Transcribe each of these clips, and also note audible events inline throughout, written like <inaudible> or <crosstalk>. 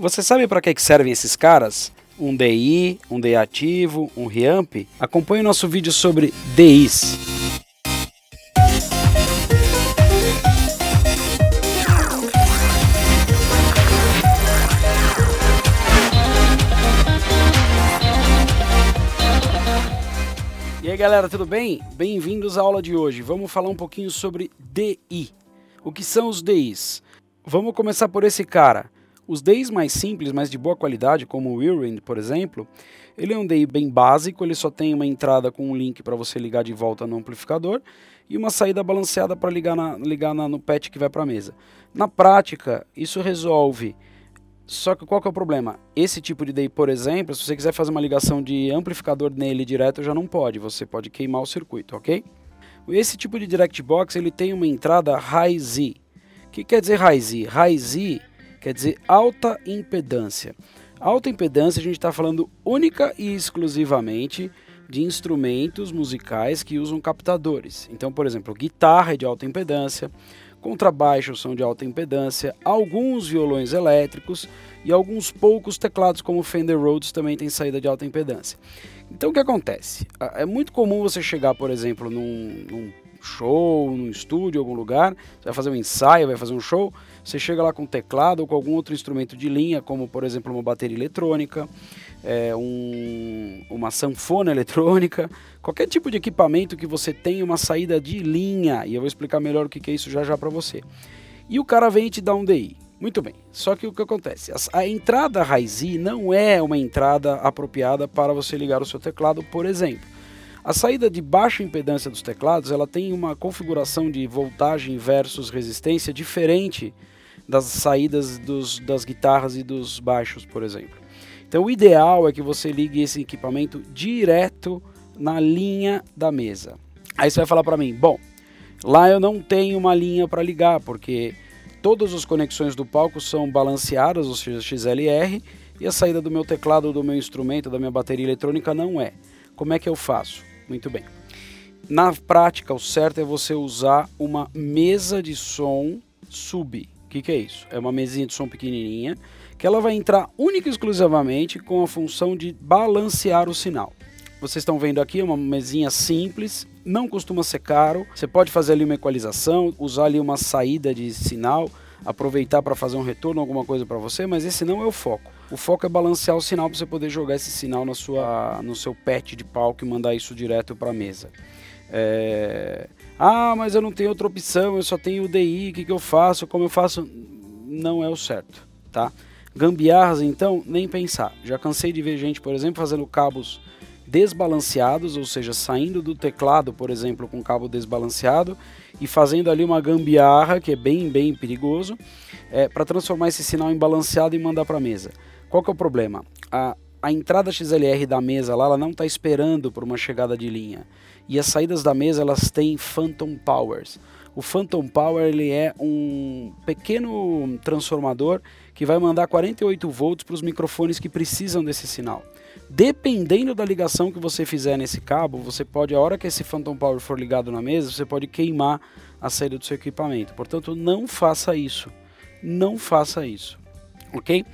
Você sabe para que servem esses caras? Um DI, um DI ativo, um reamp? Acompanhe o nosso vídeo sobre DIs. E aí galera, tudo bem? Bem-vindos à aula de hoje. Vamos falar um pouquinho sobre DI. O que são os DIs? Vamos começar por esse cara. Os DIs mais simples, mas de boa qualidade, como o Whirlwind, por exemplo, ele é um DI bem básico, ele só tem uma entrada com um link para você ligar de volta no amplificador e uma saída balanceada para ligar, na, ligar na, no pet que vai para a mesa. Na prática, isso resolve só que qual que é o problema? Esse tipo de DI, por exemplo, se você quiser fazer uma ligação de amplificador nele direto, já não pode. Você pode queimar o circuito, ok? Esse tipo de direct box ele tem uma entrada high Z. O que quer dizer high Z? High Z quer dizer alta impedância. Alta impedância a gente está falando única e exclusivamente de instrumentos musicais que usam captadores. Então, por exemplo, guitarra é de alta impedância, contrabaixos são de alta impedância, alguns violões elétricos e alguns poucos teclados como Fender Rhodes também têm saída de alta impedância. Então o que acontece? É muito comum você chegar, por exemplo, num, num show, num estúdio, algum lugar, você vai fazer um ensaio, vai fazer um show, você chega lá com teclado ou com algum outro instrumento de linha, como por exemplo uma bateria eletrônica, é, um, uma sanfona <laughs> eletrônica, qualquer tipo de equipamento que você tenha uma saída de linha, e eu vou explicar melhor o que é isso já já para você. E o cara vem e te dá um DI. Muito bem, só que o que acontece? A, a entrada Raizi não é uma entrada apropriada para você ligar o seu teclado, por exemplo. A saída de baixa impedância dos teclados ela tem uma configuração de voltagem versus resistência diferente das saídas dos, das guitarras e dos baixos, por exemplo. Então o ideal é que você ligue esse equipamento direto na linha da mesa. Aí você vai falar para mim, bom, lá eu não tenho uma linha para ligar, porque todas as conexões do palco são balanceadas, ou seja, XLR, e a saída do meu teclado, do meu instrumento, da minha bateria eletrônica não é. Como é que eu faço? Muito bem. Na prática, o certo é você usar uma mesa de som sub. O que, que é isso? É uma mesinha de som pequenininha que ela vai entrar única e exclusivamente com a função de balancear o sinal. Vocês estão vendo aqui uma mesinha simples, não costuma ser caro. Você pode fazer ali uma equalização, usar ali uma saída de sinal, aproveitar para fazer um retorno, alguma coisa para você, mas esse não é o foco. O foco é balancear o sinal para você poder jogar esse sinal na sua, no seu pet de palco e mandar isso direto para a mesa. É... Ah, mas eu não tenho outra opção, eu só tenho o DI, o que, que eu faço, como eu faço? Não é o certo, tá? Gambiarras, então, nem pensar. Já cansei de ver gente, por exemplo, fazendo cabos desbalanceados, ou seja, saindo do teclado, por exemplo, com cabo desbalanceado e fazendo ali uma gambiarra, que é bem, bem perigoso, é, para transformar esse sinal em balanceado e mandar para a mesa. Qual que é o problema? A, a entrada XLR da mesa lá, ela não está esperando por uma chegada de linha. E as saídas da mesa, elas têm phantom powers. O phantom power ele é um pequeno transformador que vai mandar 48 volts para os microfones que precisam desse sinal. Dependendo da ligação que você fizer nesse cabo, você pode, a hora que esse phantom power for ligado na mesa, você pode queimar a saída do seu equipamento. Portanto, não faça isso. Não faça isso. Ok?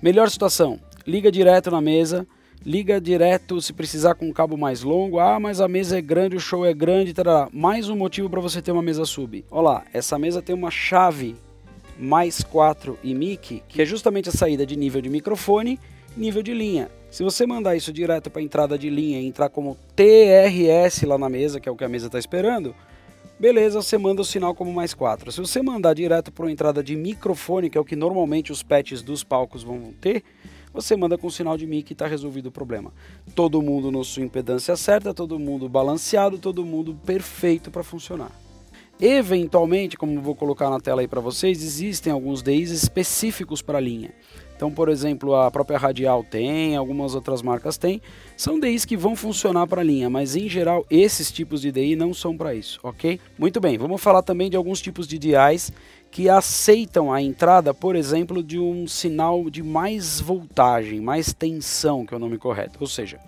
Melhor situação, liga direto na mesa, liga direto se precisar com um cabo mais longo. Ah, mas a mesa é grande, o show é grande, tarará. mais um motivo para você ter uma mesa sub. Olá, essa mesa tem uma chave mais 4 e mic, que é justamente a saída de nível de microfone, nível de linha. Se você mandar isso direto para a entrada de linha e entrar como TRS lá na mesa, que é o que a mesa está esperando, beleza, você manda o sinal como mais 4. Se você mandar direto para uma entrada de microfone, que é o que normalmente os patches dos palcos vão ter, você manda com sinal de mic e está resolvido o problema. Todo mundo na sua impedância certa, todo mundo balanceado, todo mundo perfeito para funcionar. Eventualmente, como vou colocar na tela aí para vocês, existem alguns DIs específicos para linha. Então, por exemplo, a própria Radial tem, algumas outras marcas têm. São DIs que vão funcionar para a linha, mas em geral esses tipos de DI não são para isso, ok? Muito bem, vamos falar também de alguns tipos de DIs que aceitam a entrada, por exemplo, de um sinal de mais voltagem, mais tensão, que é o nome correto. Ou seja,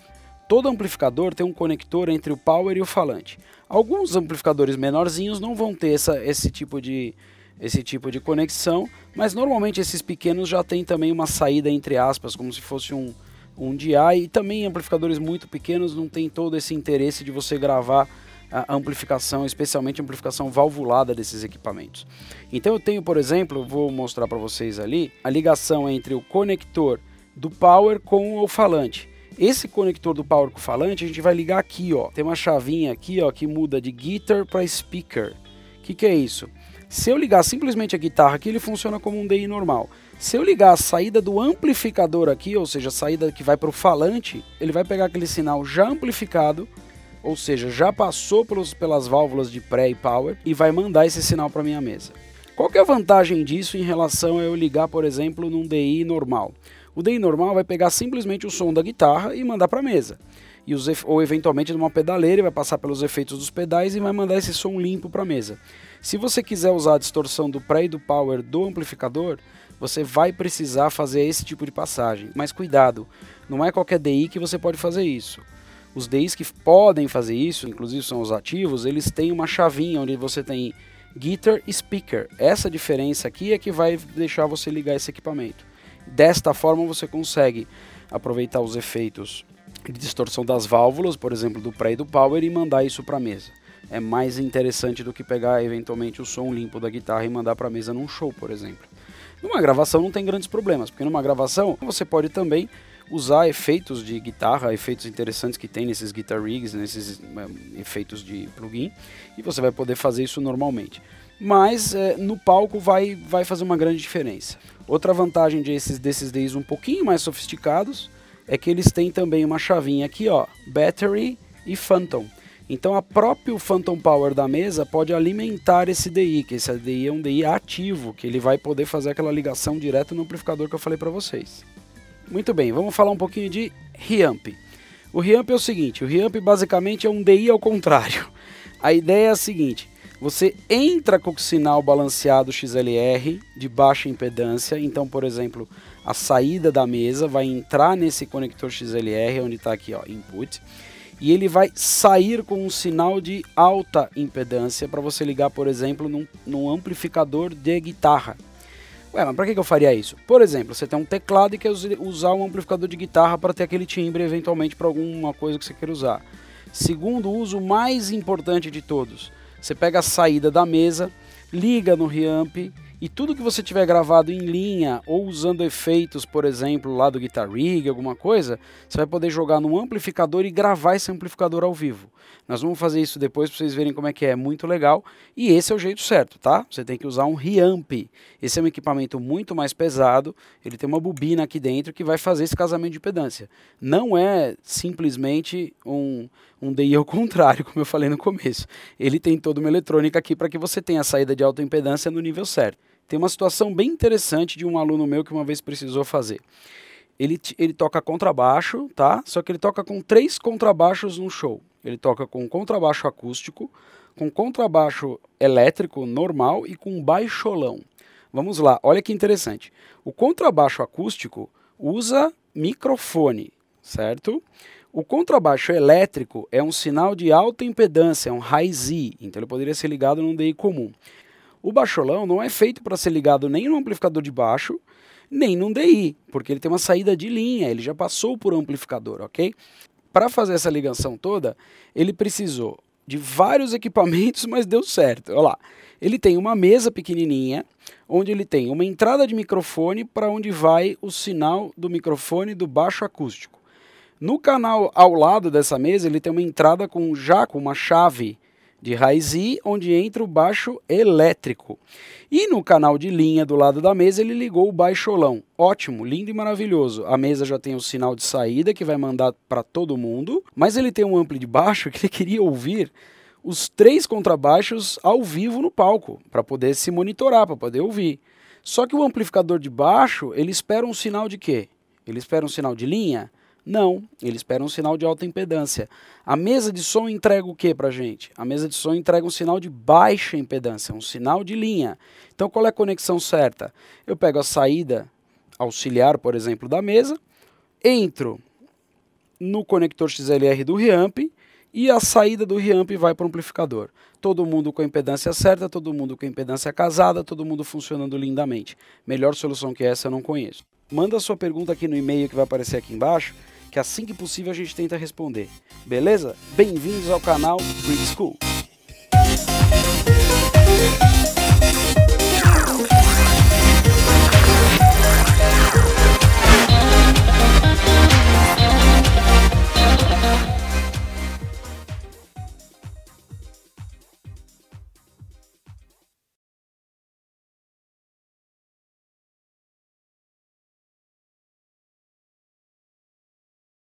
todo amplificador tem um conector entre o power e o falante. Alguns amplificadores menorzinhos não vão ter essa, esse tipo de, esse tipo de conexão, mas normalmente esses pequenos já tem também uma saída entre aspas, como se fosse um, um DI, e também amplificadores muito pequenos não tem todo esse interesse de você gravar a amplificação, especialmente a amplificação valvulada desses equipamentos. Então eu tenho, por exemplo, vou mostrar para vocês ali, a ligação entre o conector do power com o falante. Esse conector do power com o falante a gente vai ligar aqui, ó. Tem uma chavinha aqui, ó, que muda de guitar para speaker. O que, que é isso? Se eu ligar simplesmente a guitarra aqui, ele funciona como um DI normal. Se eu ligar a saída do amplificador aqui, ou seja, a saída que vai para o falante, ele vai pegar aquele sinal já amplificado, ou seja, já passou pelos, pelas válvulas de pré e power e vai mandar esse sinal para minha mesa. Qual que é a vantagem disso em relação a eu ligar, por exemplo, num DI normal? O DI normal vai pegar simplesmente o som da guitarra e mandar para a mesa. E os, ou eventualmente numa pedaleira, vai passar pelos efeitos dos pedais e vai mandar esse som limpo para a mesa. Se você quiser usar a distorção do pré e do power do amplificador, você vai precisar fazer esse tipo de passagem. Mas cuidado, não é qualquer DI que você pode fazer isso. Os DIs que podem fazer isso, inclusive são os ativos, eles têm uma chavinha onde você tem guitar e speaker. Essa diferença aqui é que vai deixar você ligar esse equipamento. Desta forma você consegue aproveitar os efeitos de distorção das válvulas, por exemplo, do pré e do power e mandar isso para a mesa. É mais interessante do que pegar eventualmente o som limpo da guitarra e mandar para a mesa num show, por exemplo. Numa gravação não tem grandes problemas, porque numa gravação você pode também usar efeitos de guitarra, efeitos interessantes que tem nesses guitar rigs, nesses é, efeitos de plugin, e você vai poder fazer isso normalmente. Mas é, no palco vai, vai fazer uma grande diferença. Outra vantagem desses, desses DIs um pouquinho mais sofisticados é que eles têm também uma chavinha aqui, ó, Battery e Phantom. Então a próprio Phantom Power da mesa pode alimentar esse DI, que esse DI é um DI ativo, que ele vai poder fazer aquela ligação direto no amplificador que eu falei para vocês. Muito bem, vamos falar um pouquinho de Reamp. O Reamp é o seguinte, o Reamp basicamente é um DI ao contrário. <laughs> A ideia é a seguinte, você entra com o sinal balanceado XLR de baixa impedância, então, por exemplo, a saída da mesa vai entrar nesse conector XLR, onde está aqui, ó, input, e ele vai sair com um sinal de alta impedância para você ligar, por exemplo, num, num amplificador de guitarra. Ué, mas para que, que eu faria isso? Por exemplo, você tem um teclado e quer usar um amplificador de guitarra para ter aquele timbre eventualmente para alguma coisa que você queira usar. Segundo, uso mais importante de todos. Você pega a saída da mesa, liga no reamp e tudo que você tiver gravado em linha ou usando efeitos, por exemplo, lá do Guitar Rig, alguma coisa, você vai poder jogar no amplificador e gravar esse amplificador ao vivo. Nós vamos fazer isso depois para vocês verem como é que é, muito legal. E esse é o jeito certo, tá? Você tem que usar um reamp. Esse é um equipamento muito mais pesado, ele tem uma bobina aqui dentro que vai fazer esse casamento de impedância. Não é simplesmente um um DI ao <laughs> contrário, como eu falei no começo. Ele tem toda uma eletrônica aqui para que você tenha a saída de alta impedância no nível certo. Tem uma situação bem interessante de um aluno meu que uma vez precisou fazer. Ele, ele toca contrabaixo, tá? Só que ele toca com três contrabaixos no show. Ele toca com contrabaixo acústico, com contrabaixo elétrico normal e com baixolão. Vamos lá, olha que interessante. O contrabaixo acústico usa microfone, certo? O contrabaixo elétrico é um sinal de alta impedância, é um high Z, então ele poderia ser ligado num DI comum. O baixolão não é feito para ser ligado nem no amplificador de baixo, nem num DI, porque ele tem uma saída de linha, ele já passou por amplificador, ok? Para fazer essa ligação toda, ele precisou de vários <laughs> equipamentos, mas deu certo. Olha lá. Ele tem uma mesa pequenininha, onde ele tem uma entrada de microfone para onde vai o sinal do microfone do baixo acústico. No canal ao lado dessa mesa, ele tem uma entrada com já com uma chave de raiz I, onde entra o baixo elétrico. E no canal de linha do lado da mesa ele ligou o baixolão. Ótimo, lindo e maravilhoso. A mesa já tem o sinal de saída que vai mandar para todo mundo, mas ele tem um ampli de baixo <laughs> que ele queria ouvir os três contrabaixos ao vivo no palco, para poder se monitorar, para poder ouvir. Só que o amplificador de baixo, ele espera um sinal de quê? Ele espera um sinal de linha? Não, ele espera um sinal de alta impedância. A mesa de som entrega o que para gente? A mesa de som entrega um sinal de baixa impedância, um sinal de linha. Então qual é a conexão certa? Eu pego a saída auxiliar, por exemplo, da mesa, entro no conector XLR do reamp e a saída do reamp vai para o amplificador. Todo mundo com a impedância certa, todo mundo com a impedância casada, todo mundo funcionando lindamente. Melhor solução que essa eu não conheço. Manda sua pergunta aqui no e-mail que vai aparecer aqui embaixo, que assim que possível a gente tenta responder. Beleza? Bem-vindos ao canal Bridge School.